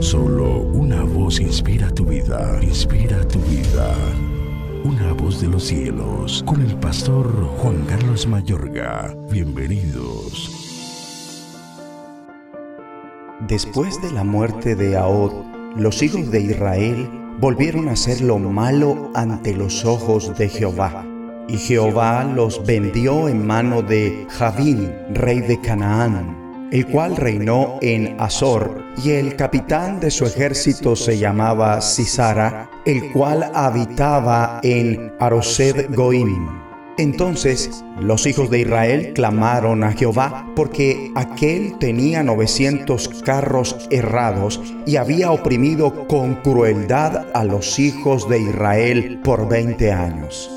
Solo una voz inspira tu vida, inspira tu vida. Una voz de los cielos, con el pastor Juan Carlos Mayorga. Bienvenidos. Después de la muerte de Ahod, los hijos de Israel volvieron a hacer lo malo ante los ojos de Jehová. Y Jehová los vendió en mano de Javín, rey de Canaán el cual reinó en Azor, y el capitán de su ejército se llamaba Sisara, el cual habitaba en Arosed Goim. Entonces los hijos de Israel clamaron a Jehová porque aquel tenía 900 carros errados y había oprimido con crueldad a los hijos de Israel por 20 años.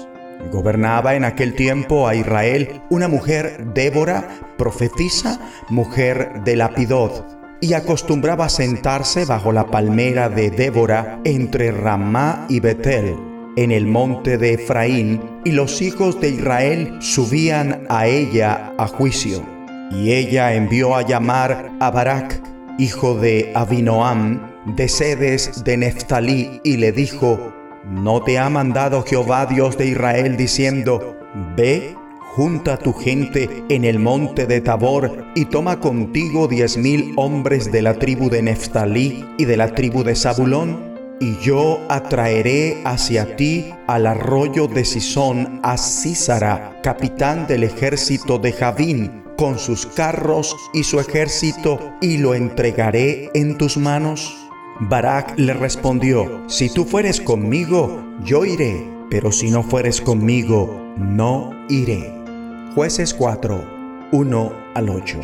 Gobernaba en aquel tiempo a Israel una mujer, Débora, profetisa, mujer de Lapidot, y acostumbraba sentarse bajo la palmera de Débora entre Ramá y Betel, en el monte de Efraín, y los hijos de Israel subían a ella a juicio. Y ella envió a llamar a Barak, hijo de Abinoam, de Sedes de Neftalí, y le dijo, ¿No te ha mandado Jehová Dios de Israel diciendo, Ve, junta tu gente en el monte de Tabor y toma contigo diez mil hombres de la tribu de Neftalí y de la tribu de Zabulón? Y yo atraeré hacia ti al arroyo de Sisón a Císara, capitán del ejército de Javín, con sus carros y su ejército, y lo entregaré en tus manos. Barak le respondió, Si tú fueres conmigo, yo iré, pero si no fueres conmigo, no iré. Jueces 4, 1 al 8.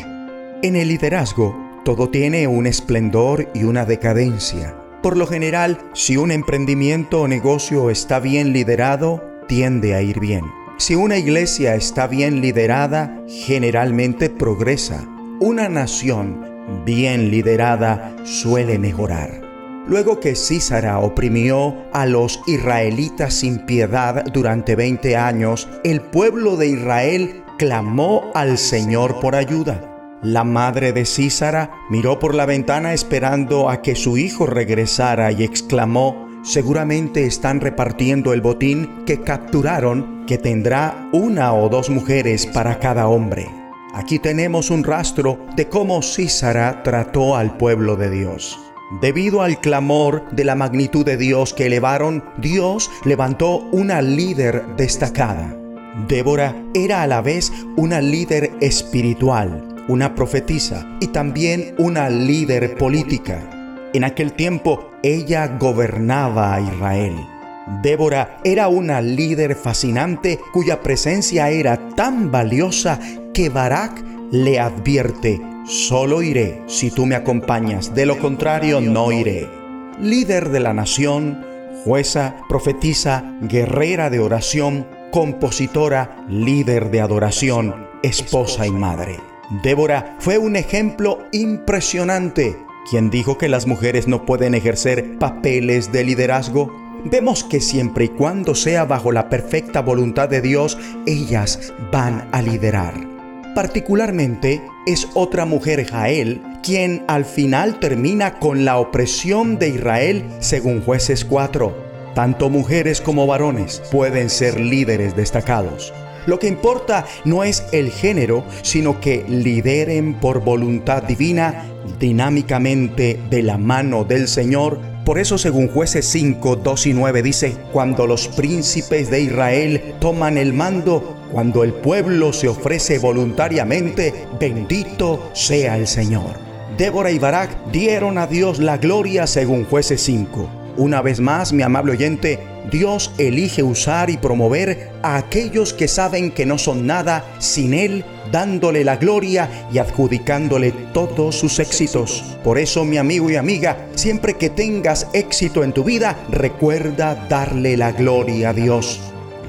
En el liderazgo, todo tiene un esplendor y una decadencia. Por lo general, si un emprendimiento o negocio está bien liderado, tiende a ir bien. Si una iglesia está bien liderada, generalmente progresa. Una nación bien liderada suele mejorar. Luego que Císara oprimió a los israelitas sin piedad durante 20 años, el pueblo de Israel clamó al Señor por ayuda. La madre de Císara miró por la ventana esperando a que su hijo regresara y exclamó, seguramente están repartiendo el botín que capturaron que tendrá una o dos mujeres para cada hombre. Aquí tenemos un rastro de cómo Císara trató al pueblo de Dios. Debido al clamor de la magnitud de Dios que elevaron, Dios levantó una líder destacada. Débora era a la vez una líder espiritual, una profetisa y también una líder política. En aquel tiempo ella gobernaba a Israel. Débora era una líder fascinante cuya presencia era tan valiosa que Barak le advierte, Solo iré si tú me acompañas, de lo contrario no iré. Líder de la nación, jueza, profetisa, guerrera de oración, compositora, líder de adoración, esposa y madre. Débora fue un ejemplo impresionante. ¿Quién dijo que las mujeres no pueden ejercer papeles de liderazgo? Vemos que siempre y cuando sea bajo la perfecta voluntad de Dios, ellas van a liderar. Particularmente es otra mujer Jael quien al final termina con la opresión de Israel según jueces 4. Tanto mujeres como varones pueden ser líderes destacados. Lo que importa no es el género, sino que lideren por voluntad divina, dinámicamente de la mano del Señor. Por eso según jueces 5, 2 y 9 dice, cuando los príncipes de Israel toman el mando, cuando el pueblo se ofrece voluntariamente, bendito sea el Señor. Débora y Barak dieron a Dios la gloria según jueces 5. Una vez más, mi amable oyente, Dios elige usar y promover a aquellos que saben que no son nada sin Él, dándole la gloria y adjudicándole todos sus éxitos. Por eso, mi amigo y amiga, siempre que tengas éxito en tu vida, recuerda darle la gloria a Dios.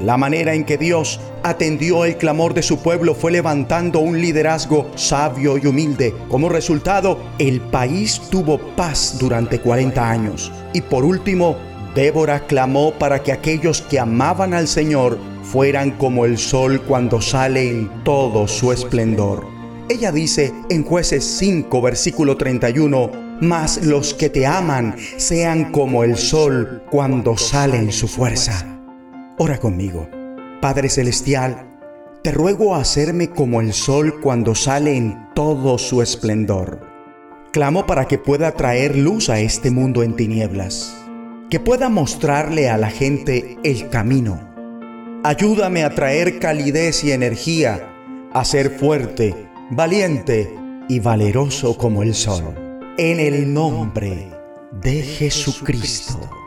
La manera en que Dios atendió el clamor de su pueblo fue levantando un liderazgo sabio y humilde. Como resultado, el país tuvo paz durante 40 años. Y por último, Débora clamó para que aquellos que amaban al Señor fueran como el sol cuando sale en todo su esplendor. Ella dice en jueces 5 versículo 31, mas los que te aman sean como el sol cuando sale en su fuerza. Ora conmigo. Padre Celestial, te ruego hacerme como el sol cuando sale en todo su esplendor. Clamo para que pueda traer luz a este mundo en tinieblas, que pueda mostrarle a la gente el camino. Ayúdame a traer calidez y energía, a ser fuerte, valiente y valeroso como el sol. En el nombre de Jesucristo.